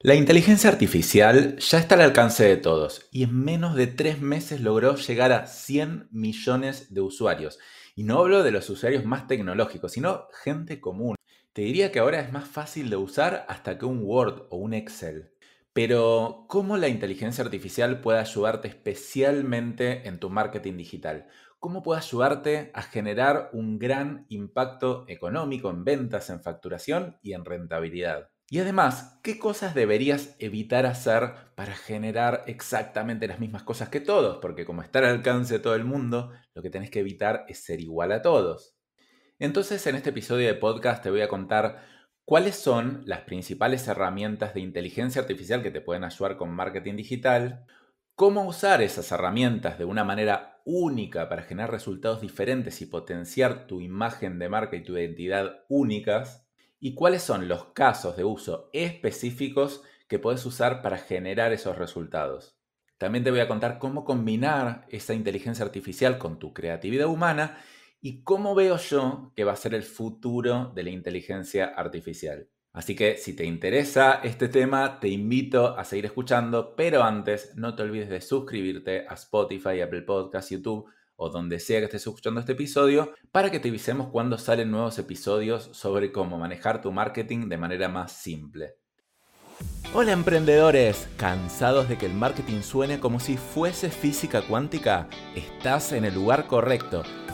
La inteligencia artificial ya está al alcance de todos y en menos de tres meses logró llegar a 100 millones de usuarios. Y no hablo de los usuarios más tecnológicos, sino gente común. Te diría que ahora es más fácil de usar hasta que un Word o un Excel. Pero, ¿cómo la inteligencia artificial puede ayudarte especialmente en tu marketing digital? ¿Cómo puede ayudarte a generar un gran impacto económico en ventas, en facturación y en rentabilidad? Y además, ¿qué cosas deberías evitar hacer para generar exactamente las mismas cosas que todos? Porque como está al alcance de todo el mundo, lo que tenés que evitar es ser igual a todos. Entonces, en este episodio de podcast te voy a contar cuáles son las principales herramientas de inteligencia artificial que te pueden ayudar con marketing digital, cómo usar esas herramientas de una manera única para generar resultados diferentes y potenciar tu imagen de marca y tu identidad únicas, y cuáles son los casos de uso específicos que puedes usar para generar esos resultados. También te voy a contar cómo combinar esa inteligencia artificial con tu creatividad humana y cómo veo yo que va a ser el futuro de la inteligencia artificial. Así que si te interesa este tema, te invito a seguir escuchando, pero antes no te olvides de suscribirte a Spotify, Apple Podcasts, YouTube o donde sea que estés escuchando este episodio para que te avisemos cuando salen nuevos episodios sobre cómo manejar tu marketing de manera más simple. Hola emprendedores, ¿cansados de que el marketing suene como si fuese física cuántica? Estás en el lugar correcto.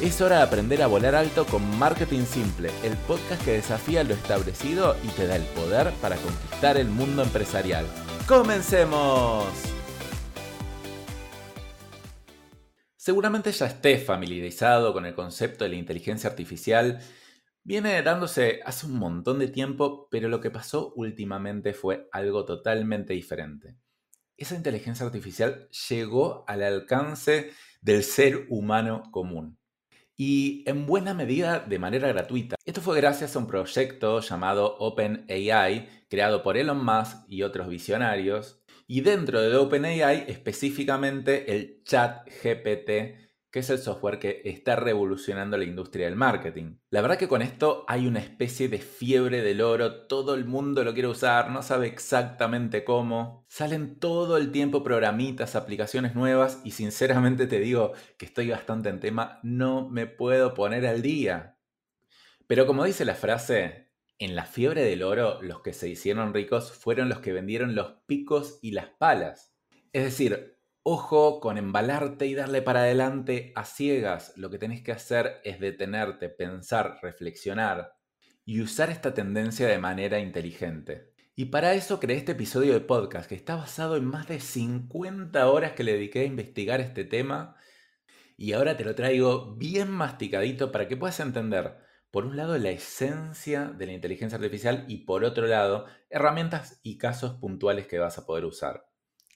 Es hora de aprender a volar alto con Marketing Simple, el podcast que desafía lo establecido y te da el poder para conquistar el mundo empresarial. ¡Comencemos! Seguramente ya estés familiarizado con el concepto de la inteligencia artificial. Viene dándose hace un montón de tiempo, pero lo que pasó últimamente fue algo totalmente diferente. Esa inteligencia artificial llegó al alcance del ser humano común y en buena medida de manera gratuita. Esto fue gracias a un proyecto llamado OpenAI, creado por Elon Musk y otros visionarios, y dentro de OpenAI específicamente el chat GPT, que es el software que está revolucionando la industria del marketing. La verdad que con esto hay una especie de fiebre del oro, todo el mundo lo quiere usar, no sabe exactamente cómo. Salen todo el tiempo programitas, aplicaciones nuevas y sinceramente te digo que estoy bastante en tema, no me puedo poner al día. Pero como dice la frase, en la fiebre del oro, los que se hicieron ricos fueron los que vendieron los picos y las palas. Es decir, ojo con embalarte y darle para adelante a ciegas. Lo que tenés que hacer es detenerte, pensar, reflexionar y usar esta tendencia de manera inteligente. Y para eso creé este episodio de podcast que está basado en más de 50 horas que le dediqué a investigar este tema y ahora te lo traigo bien masticadito para que puedas entender por un lado, la esencia de la inteligencia artificial y por otro lado, herramientas y casos puntuales que vas a poder usar.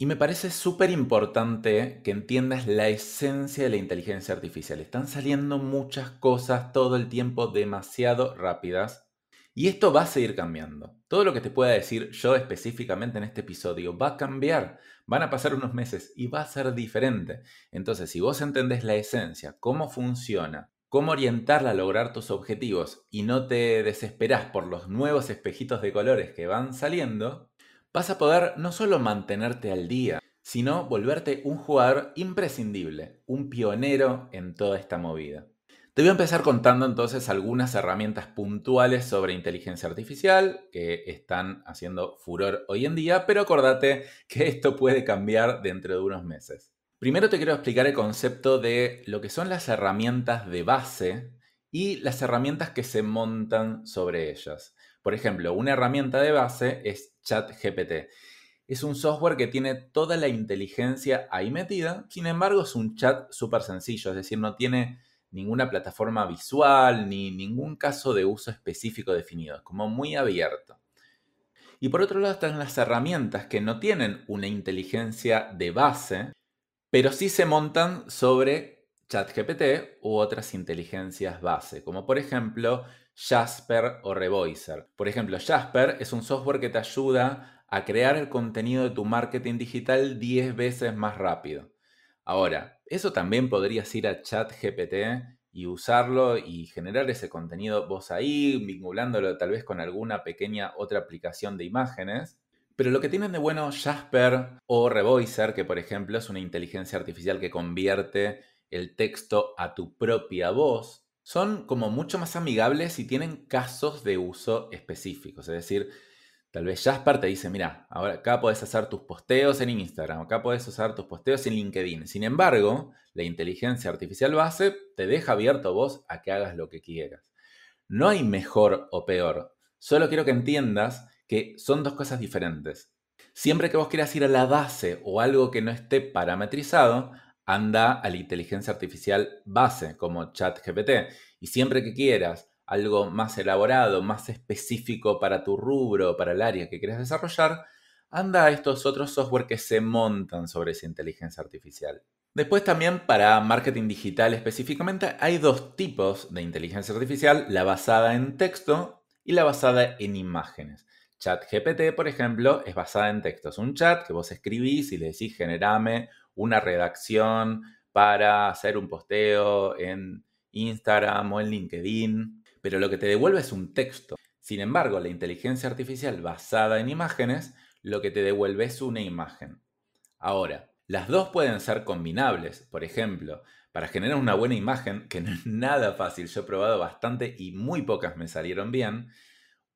Y me parece súper importante que entiendas la esencia de la inteligencia artificial. Están saliendo muchas cosas todo el tiempo demasiado rápidas y esto va a seguir cambiando. Todo lo que te pueda decir yo específicamente en este episodio va a cambiar. Van a pasar unos meses y va a ser diferente. Entonces, si vos entendés la esencia, cómo funciona, cómo orientarla a lograr tus objetivos y no te desesperas por los nuevos espejitos de colores que van saliendo, vas a poder no solo mantenerte al día, sino volverte un jugador imprescindible, un pionero en toda esta movida. Te voy a empezar contando entonces algunas herramientas puntuales sobre inteligencia artificial que están haciendo furor hoy en día, pero acordate que esto puede cambiar dentro de unos meses. Primero te quiero explicar el concepto de lo que son las herramientas de base y las herramientas que se montan sobre ellas. Por ejemplo, una herramienta de base es ChatGPT. Es un software que tiene toda la inteligencia ahí metida, sin embargo es un chat súper sencillo, es decir, no tiene ninguna plataforma visual ni ningún caso de uso específico definido, es como muy abierto. Y por otro lado están las herramientas que no tienen una inteligencia de base, pero sí se montan sobre ChatGPT u otras inteligencias base, como por ejemplo Jasper o Revoicer. Por ejemplo, Jasper es un software que te ayuda a crear el contenido de tu marketing digital 10 veces más rápido. Ahora, eso también podrías ir a ChatGPT y usarlo y generar ese contenido vos ahí, vinculándolo tal vez con alguna pequeña otra aplicación de imágenes. Pero lo que tienen de bueno Jasper o Revoicer, que por ejemplo es una inteligencia artificial que convierte el texto a tu propia voz, son como mucho más amigables y tienen casos de uso específicos. Es decir, tal vez Jasper te dice, mira, ahora acá puedes hacer tus posteos en Instagram, acá puedes usar tus posteos en LinkedIn. Sin embargo, la inteligencia artificial base te deja abierto vos a que hagas lo que quieras. No hay mejor o peor. Solo quiero que entiendas que son dos cosas diferentes. Siempre que vos quieras ir a la base o algo que no esté parametrizado, anda a la inteligencia artificial base como ChatGPT. Y siempre que quieras algo más elaborado, más específico para tu rubro, para el área que quieres desarrollar, anda a estos otros software que se montan sobre esa inteligencia artificial. Después también para marketing digital específicamente hay dos tipos de inteligencia artificial, la basada en texto y la basada en imágenes. ChatGPT, por ejemplo, es basada en texto. Es un chat que vos escribís y le decís generame una redacción para hacer un posteo en Instagram o en LinkedIn, pero lo que te devuelve es un texto. Sin embargo, la inteligencia artificial basada en imágenes, lo que te devuelve es una imagen. Ahora, las dos pueden ser combinables. Por ejemplo, para generar una buena imagen, que no es nada fácil, yo he probado bastante y muy pocas me salieron bien,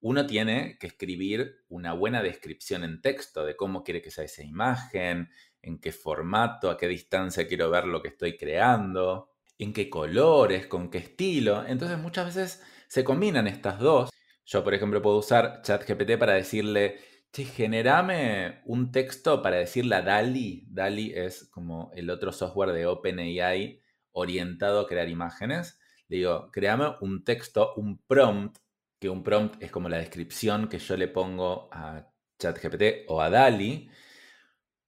uno tiene que escribir una buena descripción en texto de cómo quiere que sea esa imagen, en qué formato, a qué distancia quiero ver lo que estoy creando, en qué colores, con qué estilo. Entonces muchas veces se combinan estas dos. Yo, por ejemplo, puedo usar ChatGPT para decirle, che, generame un texto para decirle a DALI. DALI es como el otro software de OpenAI orientado a crear imágenes. Le digo, créame un texto, un prompt, que un prompt es como la descripción que yo le pongo a ChatGPT o a DALI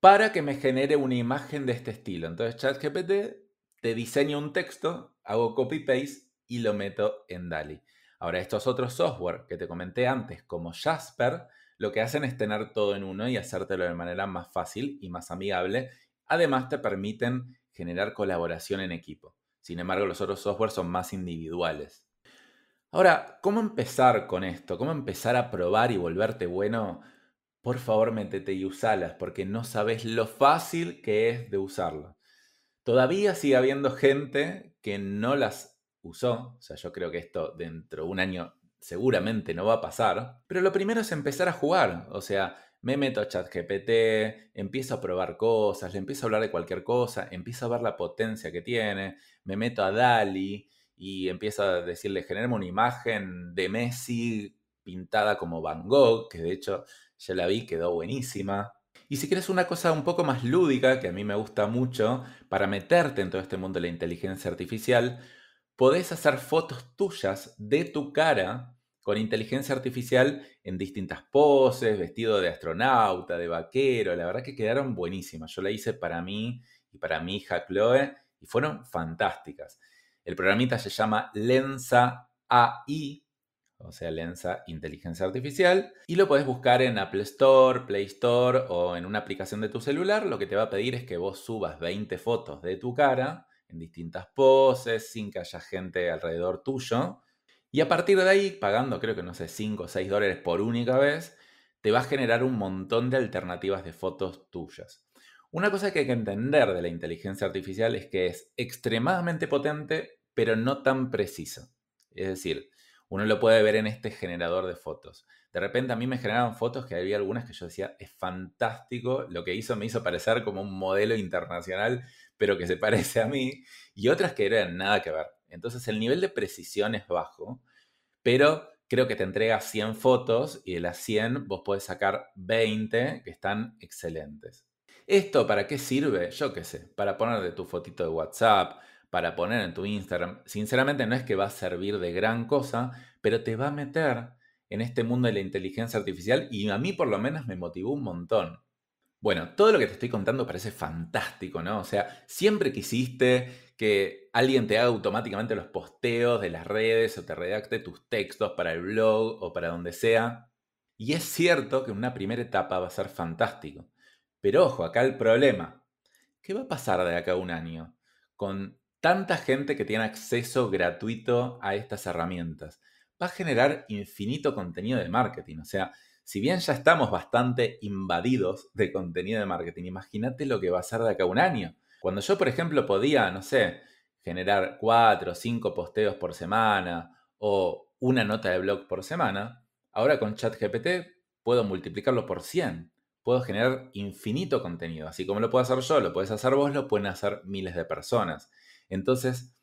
para que me genere una imagen de este estilo. Entonces ChatGPT te diseña un texto, hago copy-paste y lo meto en DALI. Ahora, estos otros software que te comenté antes, como Jasper, lo que hacen es tener todo en uno y hacértelo de manera más fácil y más amigable. Además, te permiten generar colaboración en equipo. Sin embargo, los otros software son más individuales. Ahora, ¿cómo empezar con esto? ¿Cómo empezar a probar y volverte bueno? Por favor métete y usalas, porque no sabes lo fácil que es de usarlo. Todavía sigue habiendo gente que no las usó, o sea, yo creo que esto dentro de un año seguramente no va a pasar, pero lo primero es empezar a jugar, o sea, me meto a ChatGPT, empiezo a probar cosas, le empiezo a hablar de cualquier cosa, empiezo a ver la potencia que tiene, me meto a DALI y empiezo a decirle, generemos una imagen de Messi pintada como Van Gogh, que de hecho ya la vi, quedó buenísima. Y si quieres una cosa un poco más lúdica, que a mí me gusta mucho, para meterte en todo este mundo de la inteligencia artificial, podés hacer fotos tuyas de tu cara con inteligencia artificial en distintas poses, vestido de astronauta, de vaquero. La verdad que quedaron buenísimas. Yo la hice para mí y para mi hija Chloe y fueron fantásticas. El programita se llama Lensa AI o sea, Lensa Inteligencia Artificial, y lo puedes buscar en Apple Store, Play Store o en una aplicación de tu celular. Lo que te va a pedir es que vos subas 20 fotos de tu cara en distintas poses, sin que haya gente alrededor tuyo. Y a partir de ahí, pagando creo que no sé, 5 o 6 dólares por única vez, te va a generar un montón de alternativas de fotos tuyas. Una cosa que hay que entender de la inteligencia artificial es que es extremadamente potente, pero no tan precisa. Es decir, uno lo puede ver en este generador de fotos. De repente a mí me generaron fotos que había algunas que yo decía, es fantástico, lo que hizo me hizo parecer como un modelo internacional, pero que se parece a mí, y otras que eran nada que ver. Entonces el nivel de precisión es bajo, pero creo que te entrega 100 fotos y de las 100 vos podés sacar 20 que están excelentes. ¿Esto para qué sirve? Yo qué sé, para poner de tu fotito de WhatsApp, para poner en tu Instagram, sinceramente no es que va a servir de gran cosa, pero te va a meter en este mundo de la inteligencia artificial y a mí por lo menos me motivó un montón. Bueno, todo lo que te estoy contando parece fantástico, ¿no? O sea, siempre quisiste que alguien te haga automáticamente los posteos de las redes o te redacte tus textos para el blog o para donde sea. Y es cierto que en una primera etapa va a ser fantástico. Pero ojo, acá el problema. ¿Qué va a pasar de acá a un año? Con tanta gente que tiene acceso gratuito a estas herramientas. Va a generar infinito contenido de marketing. O sea, si bien ya estamos bastante invadidos de contenido de marketing, imagínate lo que va a ser de acá a un año. Cuando yo, por ejemplo, podía, no sé, generar cuatro o cinco posteos por semana o una nota de blog por semana, ahora con ChatGPT puedo multiplicarlo por 100. Puedo generar infinito contenido. Así como lo puedo hacer yo, lo puedes hacer vos, lo pueden hacer miles de personas. Entonces,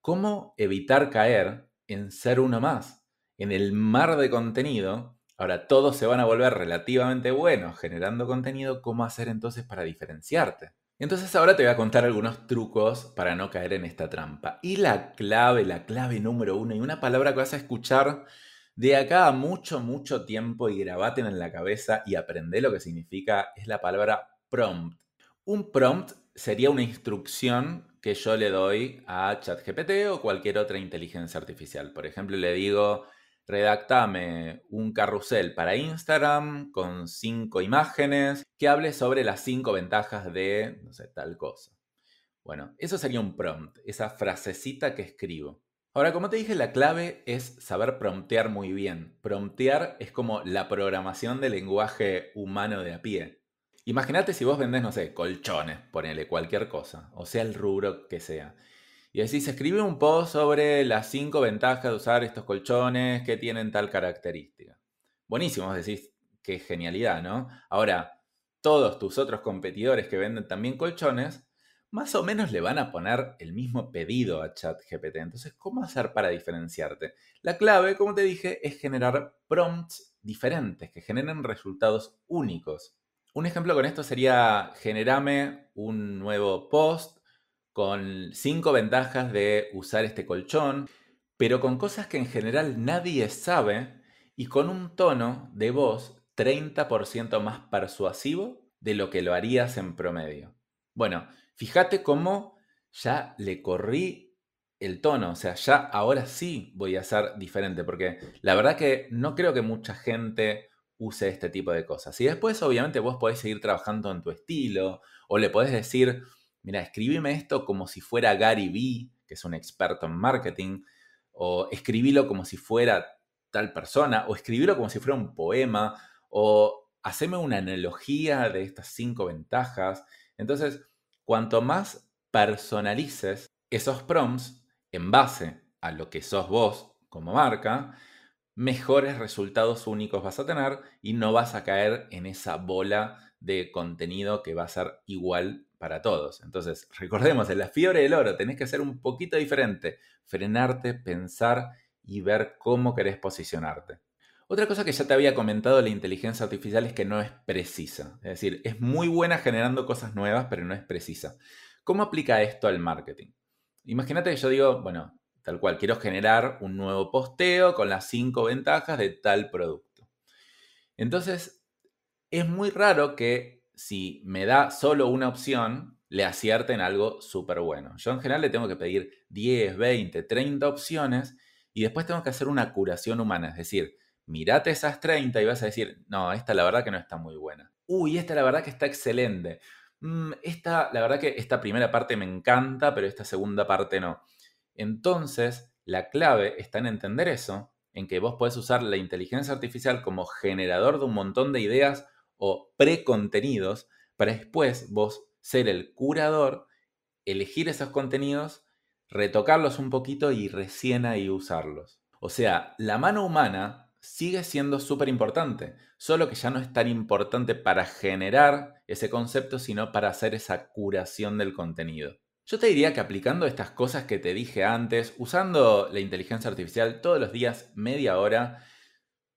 ¿cómo evitar caer en ser uno más? En el mar de contenido Ahora todos se van a volver relativamente buenos generando contenido, ¿cómo hacer entonces para diferenciarte? Entonces ahora te voy a contar algunos trucos para no caer en esta trampa. Y la clave, la clave número uno, y una palabra que vas a escuchar de acá a mucho, mucho tiempo y grabate en la cabeza y aprende lo que significa, es la palabra prompt. Un prompt sería una instrucción que yo le doy a ChatGPT o cualquier otra inteligencia artificial. Por ejemplo, le digo, redactame un carrusel para Instagram con cinco imágenes que hable sobre las cinco ventajas de, no sé, tal cosa. Bueno, eso sería un prompt, esa frasecita que escribo. Ahora, como te dije, la clave es saber promptear muy bien. Promptear es como la programación del lenguaje humano de a pie. Imagínate si vos vendés, no sé, colchones, ponele cualquier cosa, o sea el rubro que sea y decís, escribe un post sobre las cinco ventajas de usar estos colchones que tienen tal característica. Buenísimo, vos decís, qué genialidad, ¿no? Ahora, todos tus otros competidores que venden también colchones, más o menos le van a poner el mismo pedido a ChatGPT. Entonces, ¿cómo hacer para diferenciarte? La clave, como te dije, es generar prompts diferentes, que generen resultados únicos. Un ejemplo con esto sería, generame un nuevo post con cinco ventajas de usar este colchón, pero con cosas que en general nadie sabe y con un tono de voz 30% más persuasivo de lo que lo harías en promedio. Bueno, fíjate cómo ya le corrí el tono, o sea, ya ahora sí voy a ser diferente, porque la verdad que no creo que mucha gente use este tipo de cosas. Y después, obviamente, vos podés seguir trabajando en tu estilo, o le podés decir, mira, escribime esto como si fuera Gary Vee, que es un experto en marketing, o escribílo como si fuera tal persona, o escribílo como si fuera un poema, o haceme una analogía de estas cinco ventajas. Entonces, cuanto más personalices esos prompts en base a lo que sos vos como marca, mejores resultados únicos vas a tener y no vas a caer en esa bola de contenido que va a ser igual para todos. Entonces, recordemos, en la fiebre del oro tenés que ser un poquito diferente, frenarte, pensar y ver cómo querés posicionarte. Otra cosa que ya te había comentado la inteligencia artificial es que no es precisa. Es decir, es muy buena generando cosas nuevas, pero no es precisa. ¿Cómo aplica esto al marketing? Imagínate que yo digo, bueno, tal cual, quiero generar un nuevo posteo con las cinco ventajas de tal producto. Entonces, es muy raro que si me da solo una opción, le acierte en algo súper bueno. Yo en general le tengo que pedir 10, 20, 30 opciones y después tengo que hacer una curación humana. Es decir, mirate esas 30 y vas a decir, no, esta la verdad que no está muy buena. Uy, esta la verdad que está excelente. Mm, esta, la verdad que esta primera parte me encanta, pero esta segunda parte no. Entonces, la clave está en entender eso, en que vos podés usar la inteligencia artificial como generador de un montón de ideas o precontenidos para después vos ser el curador, elegir esos contenidos, retocarlos un poquito y recién ahí usarlos. O sea, la mano humana sigue siendo súper importante, solo que ya no es tan importante para generar ese concepto, sino para hacer esa curación del contenido. Yo te diría que aplicando estas cosas que te dije antes, usando la inteligencia artificial todos los días, media hora,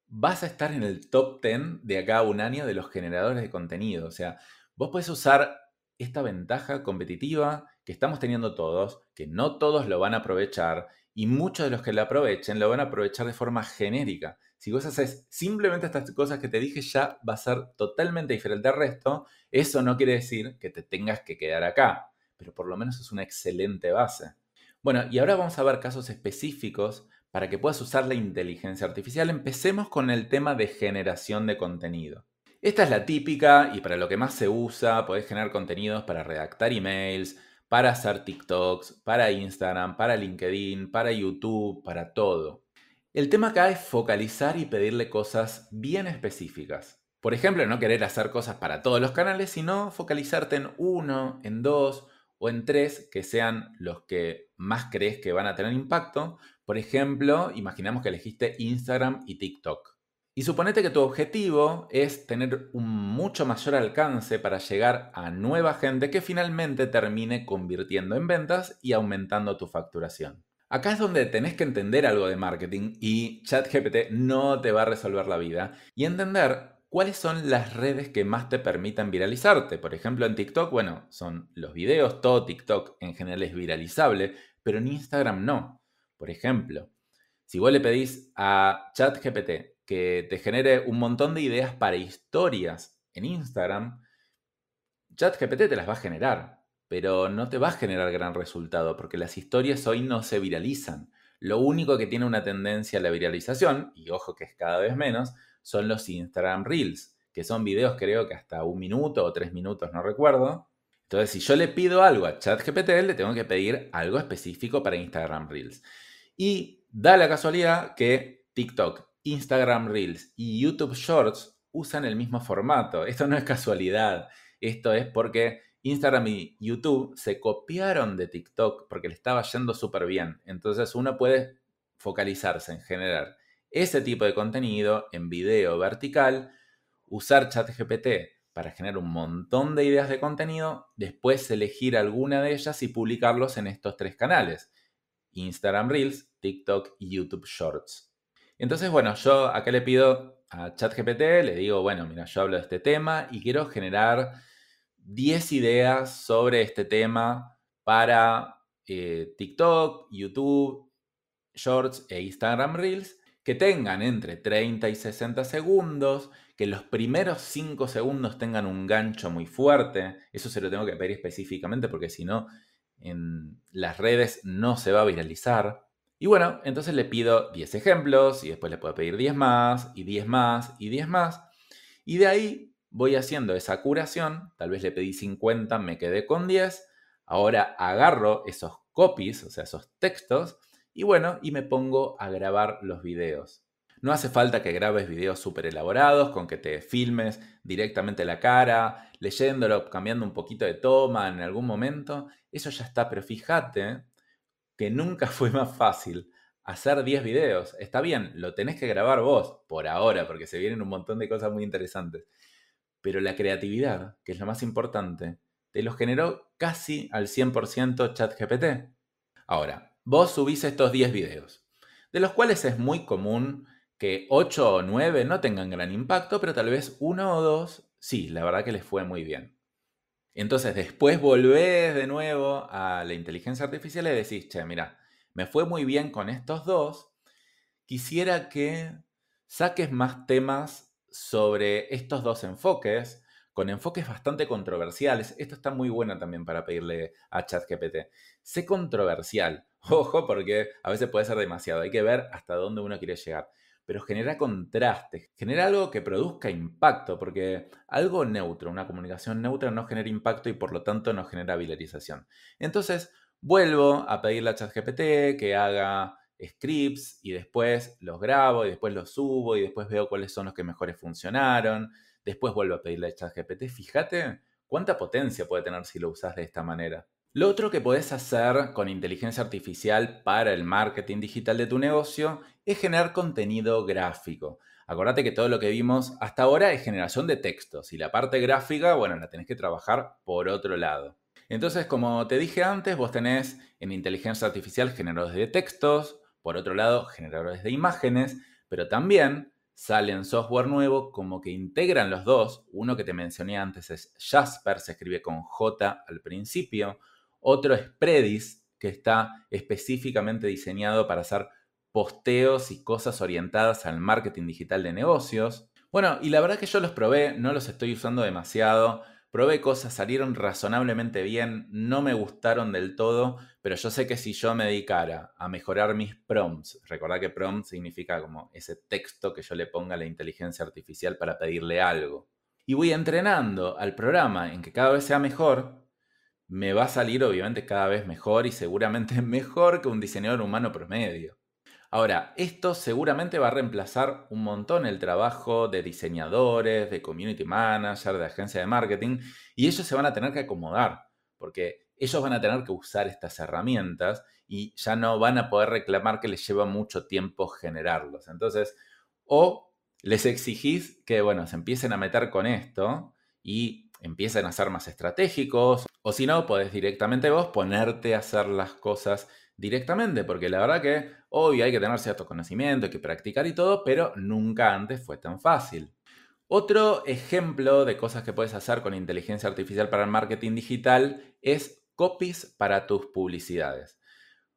vas a estar en el top 10 de acá a un año de los generadores de contenido. O sea, vos puedes usar esta ventaja competitiva que estamos teniendo todos, que no todos lo van a aprovechar y muchos de los que la aprovechen lo van a aprovechar de forma genérica, Si vos haces simplemente estas cosas que te dije, ya va a ser totalmente diferente al resto. Eso no quiere decir que te tengas que quedar acá, pero por lo menos es una excelente base. Bueno, y ahora vamos a ver casos específicos para que puedas usar la inteligencia artificial. Empecemos con el tema de generación de contenido. Esta es la típica y para lo que más se usa, podés generar contenidos para redactar emails, para hacer TikToks, para Instagram, para LinkedIn, para YouTube, para todo. El tema acá es focalizar y pedirle cosas bien específicas. Por ejemplo, no querer hacer cosas para todos los canales, sino focalizarte en uno, en dos o en tres que sean los que más crees que van a tener impacto. Por ejemplo, imaginamos que elegiste Instagram y TikTok. Y suponete que tu objetivo es tener un mucho mayor alcance para llegar a nueva gente que finalmente termine convirtiendo en ventas y aumentando tu facturación. Acá es donde tenés que entender algo de marketing y ChatGPT no te va a resolver la vida y entender cuáles son las redes que más te permitan viralizarte. Por ejemplo, en TikTok, bueno, son los videos, todo TikTok en general es viralizable, pero en Instagram no. Por ejemplo, si vos le pedís a ChatGPT que te genere un montón de ideas para historias en Instagram, ChatGPT te las va a generar pero no te va a generar gran resultado porque las historias hoy no se viralizan. Lo único que tiene una tendencia a la viralización, y ojo que es cada vez menos, son los Instagram Reels, que son videos creo que hasta un minuto o tres minutos, no recuerdo. Entonces, si yo le pido algo a ChatGPT, le tengo que pedir algo específico para Instagram Reels. Y da la casualidad que TikTok, Instagram Reels y YouTube Shorts usan el mismo formato. Esto no es casualidad. Esto es porque Instagram y YouTube se copiaron de TikTok porque le estaba yendo súper bien. Entonces uno puede focalizarse en generar ese tipo de contenido en video vertical, usar ChatGPT para generar un montón de ideas de contenido, después elegir alguna de ellas y publicarlos en estos tres canales. Instagram Reels, TikTok y YouTube Shorts. Entonces, bueno, yo acá le pido a ChatGPT, le digo, bueno, mira, yo hablo de este tema y quiero generar 10 ideas sobre este tema para eh, TikTok, YouTube, Shorts e Instagram Reels que tengan entre 30 y 60 segundos, que los primeros 5 segundos tengan un gancho muy fuerte. Eso se lo tengo que pedir específicamente porque si no, en las redes no se va a viralizar. Y bueno, entonces le pido 10 ejemplos y después le puedo pedir 10 más y 10 más y 10 más. Y de ahí voy haciendo esa curación, tal vez le pedí 50, me quedé con 10, ahora agarro esos copies, o sea, esos textos, y bueno, y me pongo a grabar los videos. No hace falta que grabes videos súper elaborados, con que te filmes directamente la cara, leyéndolo, cambiando un poquito de toma en algún momento. Eso ya está, pero fíjate que nunca fue más fácil hacer 10 videos. Está bien, lo tenés que grabar vos, por ahora, porque se vienen un montón de cosas muy interesantes pero la creatividad, que es lo más importante, te lo generó casi al 100% ChatGPT. Ahora, vos subís estos 10 videos, de los cuales es muy común que 8 o 9 no tengan gran impacto, pero tal vez uno o dos, sí, la verdad que les fue muy bien. Entonces después volvés de nuevo a la inteligencia artificial y decís, che, mira, me fue muy bien con estos dos, quisiera que saques más temas sobre estos dos enfoques, con enfoques bastante controversiales. Esto está muy bueno también para pedirle a ChatGPT. Sé controversial. Ojo, porque a veces puede ser demasiado. Hay que ver hasta dónde uno quiere llegar. Pero genera contraste, genera algo que produzca impacto, porque algo neutro, una comunicación neutra no genera impacto y por lo tanto no genera viralización. Entonces, vuelvo a pedirle a ChatGPT que haga scripts y después los grabo y después los subo y después veo cuáles son los que mejores funcionaron. Después vuelvo a pedirle a ChatGPT. Fíjate cuánta potencia puede tener si lo usas de esta manera. Lo otro que podés hacer con inteligencia artificial para el marketing digital de tu negocio es generar contenido gráfico. Acordate que todo lo que vimos hasta ahora es generación de textos y la parte gráfica, bueno, la tenés que trabajar por otro lado. Entonces, como te dije antes, vos tenés en inteligencia artificial generadores de textos, por otro lado, generadores de imágenes, pero también salen software nuevo como que integran los dos. Uno que te mencioné antes es Jasper, se escribe con J al principio. Otro es Predis, que está específicamente diseñado para hacer posteos y cosas orientadas al marketing digital de negocios. Bueno, y la verdad que yo los probé, no los estoy usando demasiado. Probé cosas, salieron razonablemente bien, no me gustaron del todo, pero yo sé que si yo me dedicara a mejorar mis prompts, recordad que prompt significa como ese texto que yo le ponga a la inteligencia artificial para pedirle algo, y voy entrenando al programa en que cada vez sea mejor, me va a salir obviamente cada vez mejor y seguramente mejor que un diseñador humano promedio. Ahora, esto seguramente va a reemplazar un montón el trabajo de diseñadores, de community manager, de agencia de marketing, y ellos se van a tener que acomodar, porque ellos van a tener que usar estas herramientas y ya no van a poder reclamar que les lleva mucho tiempo generarlos. Entonces, o les exigís que, bueno, se empiecen a meter con esto y empiecen a ser más estratégicos, o si no, podés directamente vos ponerte a hacer las cosas directamente, porque la verdad que hoy hay que tener cierto conocimiento, hay que practicar y todo, pero nunca antes fue tan fácil. Otro ejemplo de cosas que puedes hacer con inteligencia artificial para el marketing digital es copies para tus publicidades.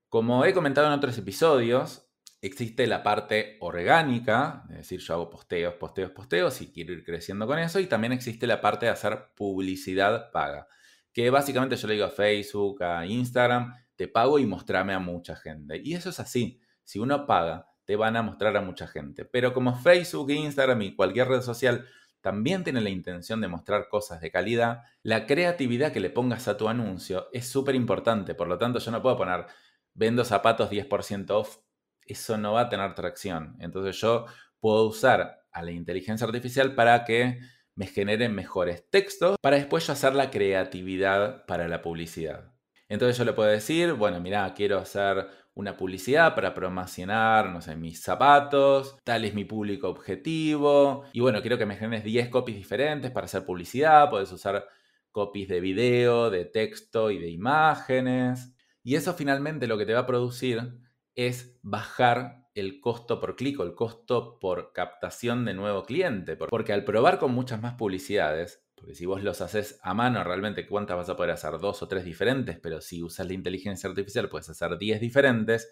Como he comentado en otros episodios, existe la parte orgánica, es decir, yo hago posteos, posteos, posteos y quiero ir creciendo con eso, y también existe la parte de hacer publicidad paga, que básicamente yo le digo a Facebook, a Instagram, te pago y mostrame a mucha gente. Y eso es así. Si uno paga, te van a mostrar a mucha gente. Pero como Facebook, Instagram y cualquier red social también tiene la intención de mostrar cosas de calidad, la creatividad que le pongas a tu anuncio es súper importante. Por lo tanto, yo no puedo poner vendo zapatos 10% off. Eso no va a tener tracción. Entonces yo puedo usar a la inteligencia artificial para que me genere mejores textos para después yo hacer la creatividad para la publicidad. Entonces yo le puedo decir, bueno, mira, quiero hacer una publicidad para promocionar, no sé, mis zapatos, tal es mi público objetivo, y bueno, quiero que me generes 10 copies diferentes para hacer publicidad, puedes usar copies de video, de texto y de imágenes. Y eso finalmente lo que te va a producir es bajar el costo por clic o el costo por captación de nuevo cliente. Porque al probar con muchas más publicidades, porque si vos los haces a mano, realmente cuántas vas a poder hacer, dos o tres diferentes, pero si usas la inteligencia artificial puedes hacer 10 diferentes,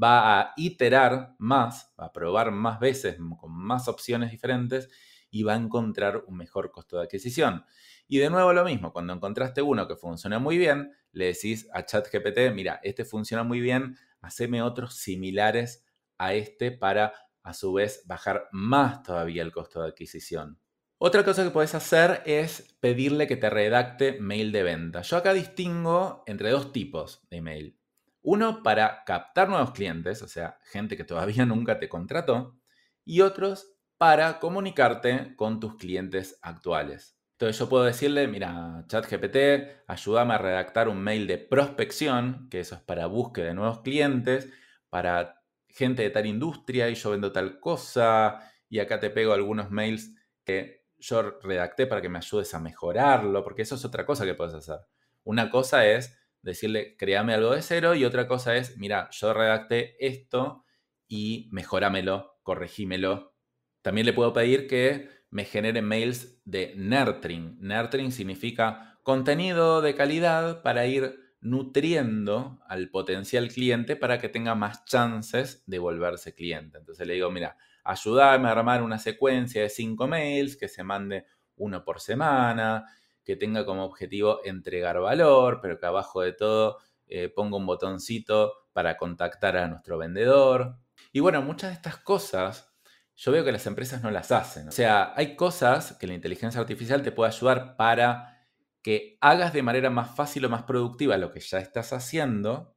va a iterar más, va a probar más veces con más opciones diferentes y va a encontrar un mejor costo de adquisición. Y de nuevo lo mismo, cuando encontraste uno que funciona muy bien, le decís a ChatGPT, mira, este funciona muy bien, haceme otros similares a este para a su vez bajar más todavía el costo de adquisición. Otra cosa que puedes hacer es pedirle que te redacte mail de venta. Yo acá distingo entre dos tipos de email. Uno para captar nuevos clientes, o sea, gente que todavía nunca te contrató, y otros para comunicarte con tus clientes actuales. Entonces yo puedo decirle, mira, ChatGPT, ayúdame a redactar un mail de prospección, que eso es para búsqueda de nuevos clientes, para gente de tal industria y yo vendo tal cosa, y acá te pego algunos mails que yo redacté para que me ayudes a mejorarlo, porque eso es otra cosa que puedes hacer. Una cosa es decirle, créame algo de cero, y otra cosa es, mira, yo redacté esto y mejorámelo, corregímelo. También le puedo pedir que me genere mails de nurturing. Nurturing significa contenido de calidad para ir nutriendo al potencial cliente para que tenga más chances de volverse cliente. Entonces le digo, mira, ayudarme a armar una secuencia de cinco mails, que se mande uno por semana, que tenga como objetivo entregar valor, pero que abajo de todo eh, ponga un botoncito para contactar a nuestro vendedor. Y bueno, muchas de estas cosas yo veo que las empresas no las hacen. O sea, hay cosas que la inteligencia artificial te puede ayudar para que hagas de manera más fácil o más productiva lo que ya estás haciendo.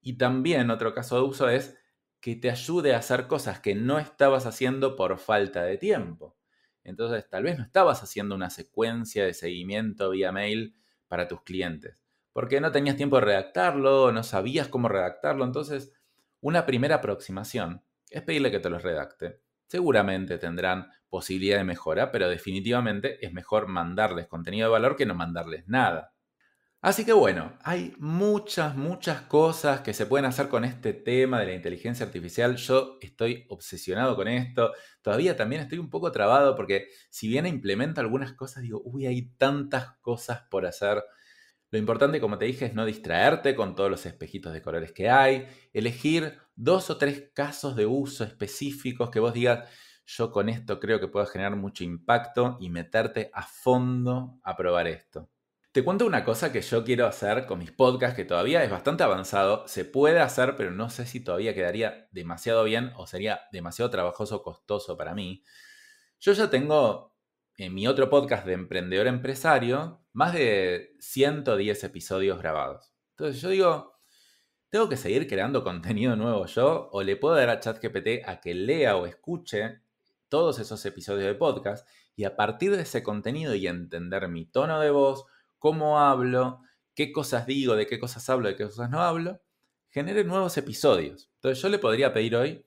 Y también otro caso de uso es que te ayude a hacer cosas que no estabas haciendo por falta de tiempo. Entonces, tal vez no estabas haciendo una secuencia de seguimiento vía mail para tus clientes, porque no tenías tiempo de redactarlo, no sabías cómo redactarlo. Entonces, una primera aproximación es pedirle que te los redacte. Seguramente tendrán posibilidad de mejora, pero definitivamente es mejor mandarles contenido de valor que no mandarles nada. Así que bueno, hay muchas, muchas cosas que se pueden hacer con este tema de la inteligencia artificial. Yo estoy obsesionado con esto. Todavía también estoy un poco trabado porque si bien implemento algunas cosas, digo, uy, hay tantas cosas por hacer. Lo importante, como te dije, es no distraerte con todos los espejitos de colores que hay, elegir dos o tres casos de uso específicos que vos digas, yo con esto creo que puedo generar mucho impacto y meterte a fondo a probar esto. Te cuento una cosa que yo quiero hacer con mis podcasts, que todavía es bastante avanzado. Se puede hacer, pero no sé si todavía quedaría demasiado bien o sería demasiado trabajoso, costoso para mí. Yo ya tengo en mi otro podcast de emprendedor empresario más de 110 episodios grabados. Entonces yo digo, ¿tengo que seguir creando contenido nuevo yo? ¿O le puedo dar a ChatGPT a que lea o escuche todos esos episodios de podcast y a partir de ese contenido y entender mi tono de voz, cómo hablo, qué cosas digo, de qué cosas hablo, de qué cosas no hablo, genere nuevos episodios. Entonces yo le podría pedir hoy,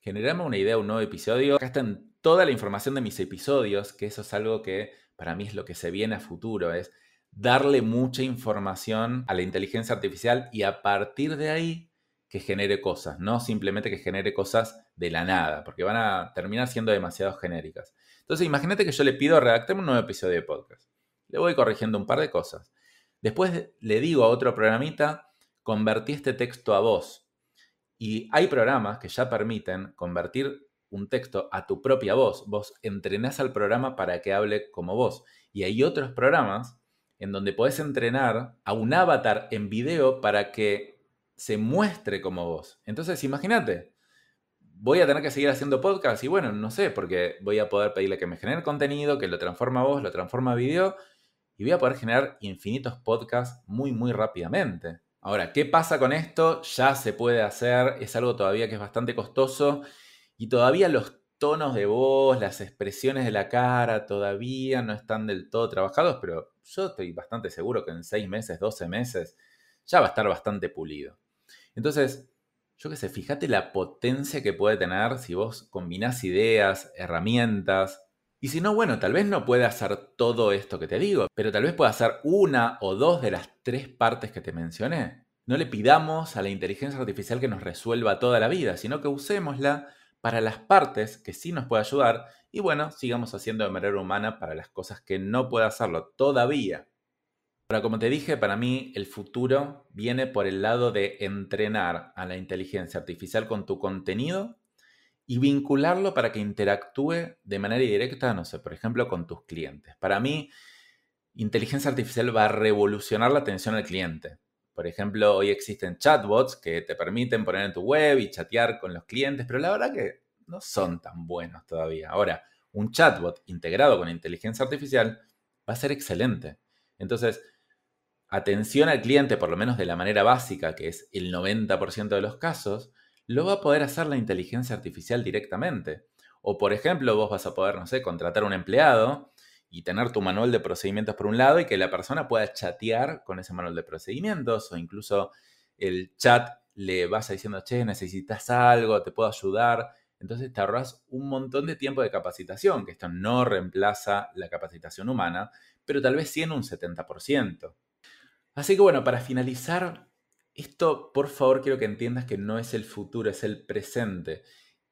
generarme una idea, un nuevo episodio. Acá está toda la información de mis episodios, que eso es algo que para mí es lo que se viene a futuro, es darle mucha información a la inteligencia artificial y a partir de ahí que genere cosas, no simplemente que genere cosas de la nada, porque van a terminar siendo demasiado genéricas. Entonces imagínate que yo le pido redactar un nuevo episodio de podcast le voy corrigiendo un par de cosas. Después le digo a otro programita, convertí este texto a voz. Y hay programas que ya permiten convertir un texto a tu propia voz. Vos entrenás al programa para que hable como vos. Y hay otros programas en donde podés entrenar a un avatar en video para que se muestre como vos. Entonces, imagínate, voy a tener que seguir haciendo podcast y bueno, no sé, porque voy a poder pedirle que me genere contenido, que lo transforma a voz, lo transforma a video y voy a poder generar infinitos podcasts muy, muy rápidamente. Ahora, ¿qué pasa con esto? Ya se puede hacer, es algo todavía que es bastante costoso y todavía los tonos de voz, las expresiones de la cara todavía no están del todo trabajados, pero yo estoy bastante seguro que en 6 meses, 12 meses, ya va a estar bastante pulido. Entonces, yo qué sé, fíjate la potencia que puede tener si vos combinás ideas, herramientas, y si no, bueno, tal vez no puede hacer todo esto que te digo, pero tal vez pueda hacer una o dos de las tres partes que te mencioné. No le pidamos a la inteligencia artificial que nos resuelva toda la vida, sino que usémosla para las partes que sí nos puede ayudar y bueno, sigamos haciendo de manera humana para las cosas que no puede hacerlo todavía. Pero como te dije, para mí el futuro viene por el lado de entrenar a la inteligencia artificial con tu contenido y vincularlo para que interactúe de manera directa, no sé, por ejemplo, con tus clientes. Para mí, inteligencia artificial va a revolucionar la atención al cliente. Por ejemplo, hoy existen chatbots que te permiten poner en tu web y chatear con los clientes, pero la verdad que no son tan buenos todavía. Ahora, un chatbot integrado con inteligencia artificial va a ser excelente. Entonces, atención al cliente, por lo menos de la manera básica, que es el 90% de los casos, lo va a poder hacer la inteligencia artificial directamente. O por ejemplo, vos vas a poder, no sé, contratar un empleado y tener tu manual de procedimientos por un lado y que la persona pueda chatear con ese manual de procedimientos o incluso el chat le vaya diciendo, che, necesitas algo, te puedo ayudar. Entonces te ahorras un montón de tiempo de capacitación, que esto no reemplaza la capacitación humana, pero tal vez sí en un 70%. Así que bueno, para finalizar, esto, por favor, quiero que entiendas que no es el futuro, es el presente.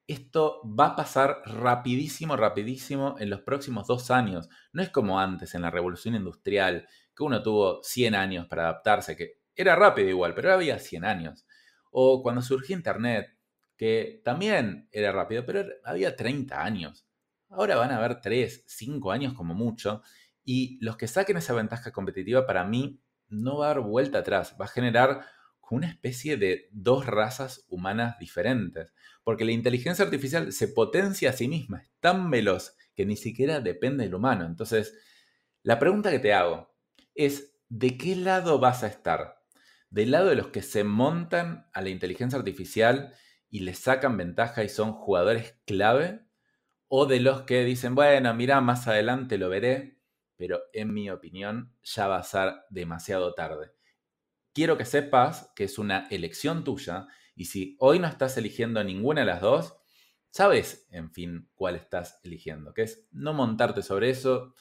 Esto va a pasar rapidísimo, rapidísimo en los próximos dos años. No es como antes, en la revolución industrial, que uno tuvo 100 años para adaptarse, que era rápido igual, pero había 100 años. O cuando surgió Internet, que también era rápido, pero había 30 años. Ahora van a haber 3, 5 años como mucho. Y los que saquen esa ventaja competitiva, para mí, no va a dar vuelta atrás. Va a generar una especie de dos razas humanas diferentes, porque la inteligencia artificial se potencia a sí misma, es tan veloz que ni siquiera depende del humano. Entonces, la pregunta que te hago es, ¿de qué lado vas a estar? ¿Del lado de los que se montan a la inteligencia artificial y le sacan ventaja y son jugadores clave? ¿O de los que dicen, bueno, mira, más adelante lo veré, pero en mi opinión ya va a ser demasiado tarde? Quiero que sepas que es una elección tuya y si hoy no estás eligiendo ninguna de las dos, sabes, en fin, cuál estás eligiendo, que es no montarte sobre eso.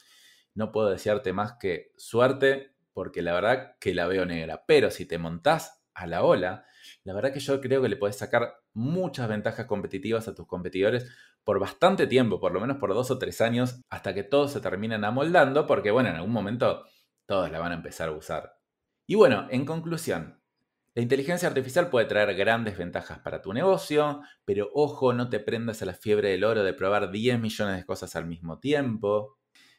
No puedo desearte más que suerte porque la verdad que la veo negra. Pero si te montás a la ola, la verdad que yo creo que le puedes sacar muchas ventajas competitivas a tus competidores por bastante tiempo, por lo menos por dos o tres años, hasta que todos se terminen amoldando, porque bueno, en algún momento todos la van a empezar a usar. Y bueno, en conclusión, la inteligencia artificial puede traer grandes ventajas para tu negocio, pero ojo, no te prendas a la fiebre del oro de probar 10 millones de cosas al mismo tiempo.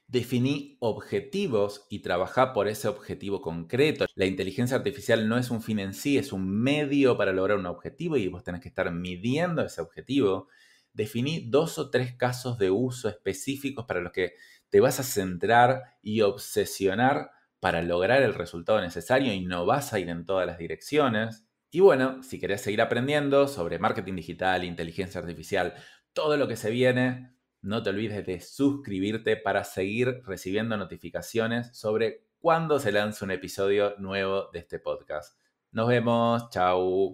Definí objetivos y trabajá por ese objetivo concreto. La inteligencia artificial no es un fin en sí, es un medio para lograr un objetivo y vos tenés que estar midiendo ese objetivo. Definí dos o tres casos de uso específicos para los que te vas a centrar y obsesionar para lograr el resultado necesario y no vas a ir en todas las direcciones. Y bueno, si querés seguir aprendiendo sobre marketing digital, inteligencia artificial, todo lo que se viene, no te olvides de suscribirte para seguir recibiendo notificaciones sobre cuándo se lanza un episodio nuevo de este podcast. Nos vemos, chao.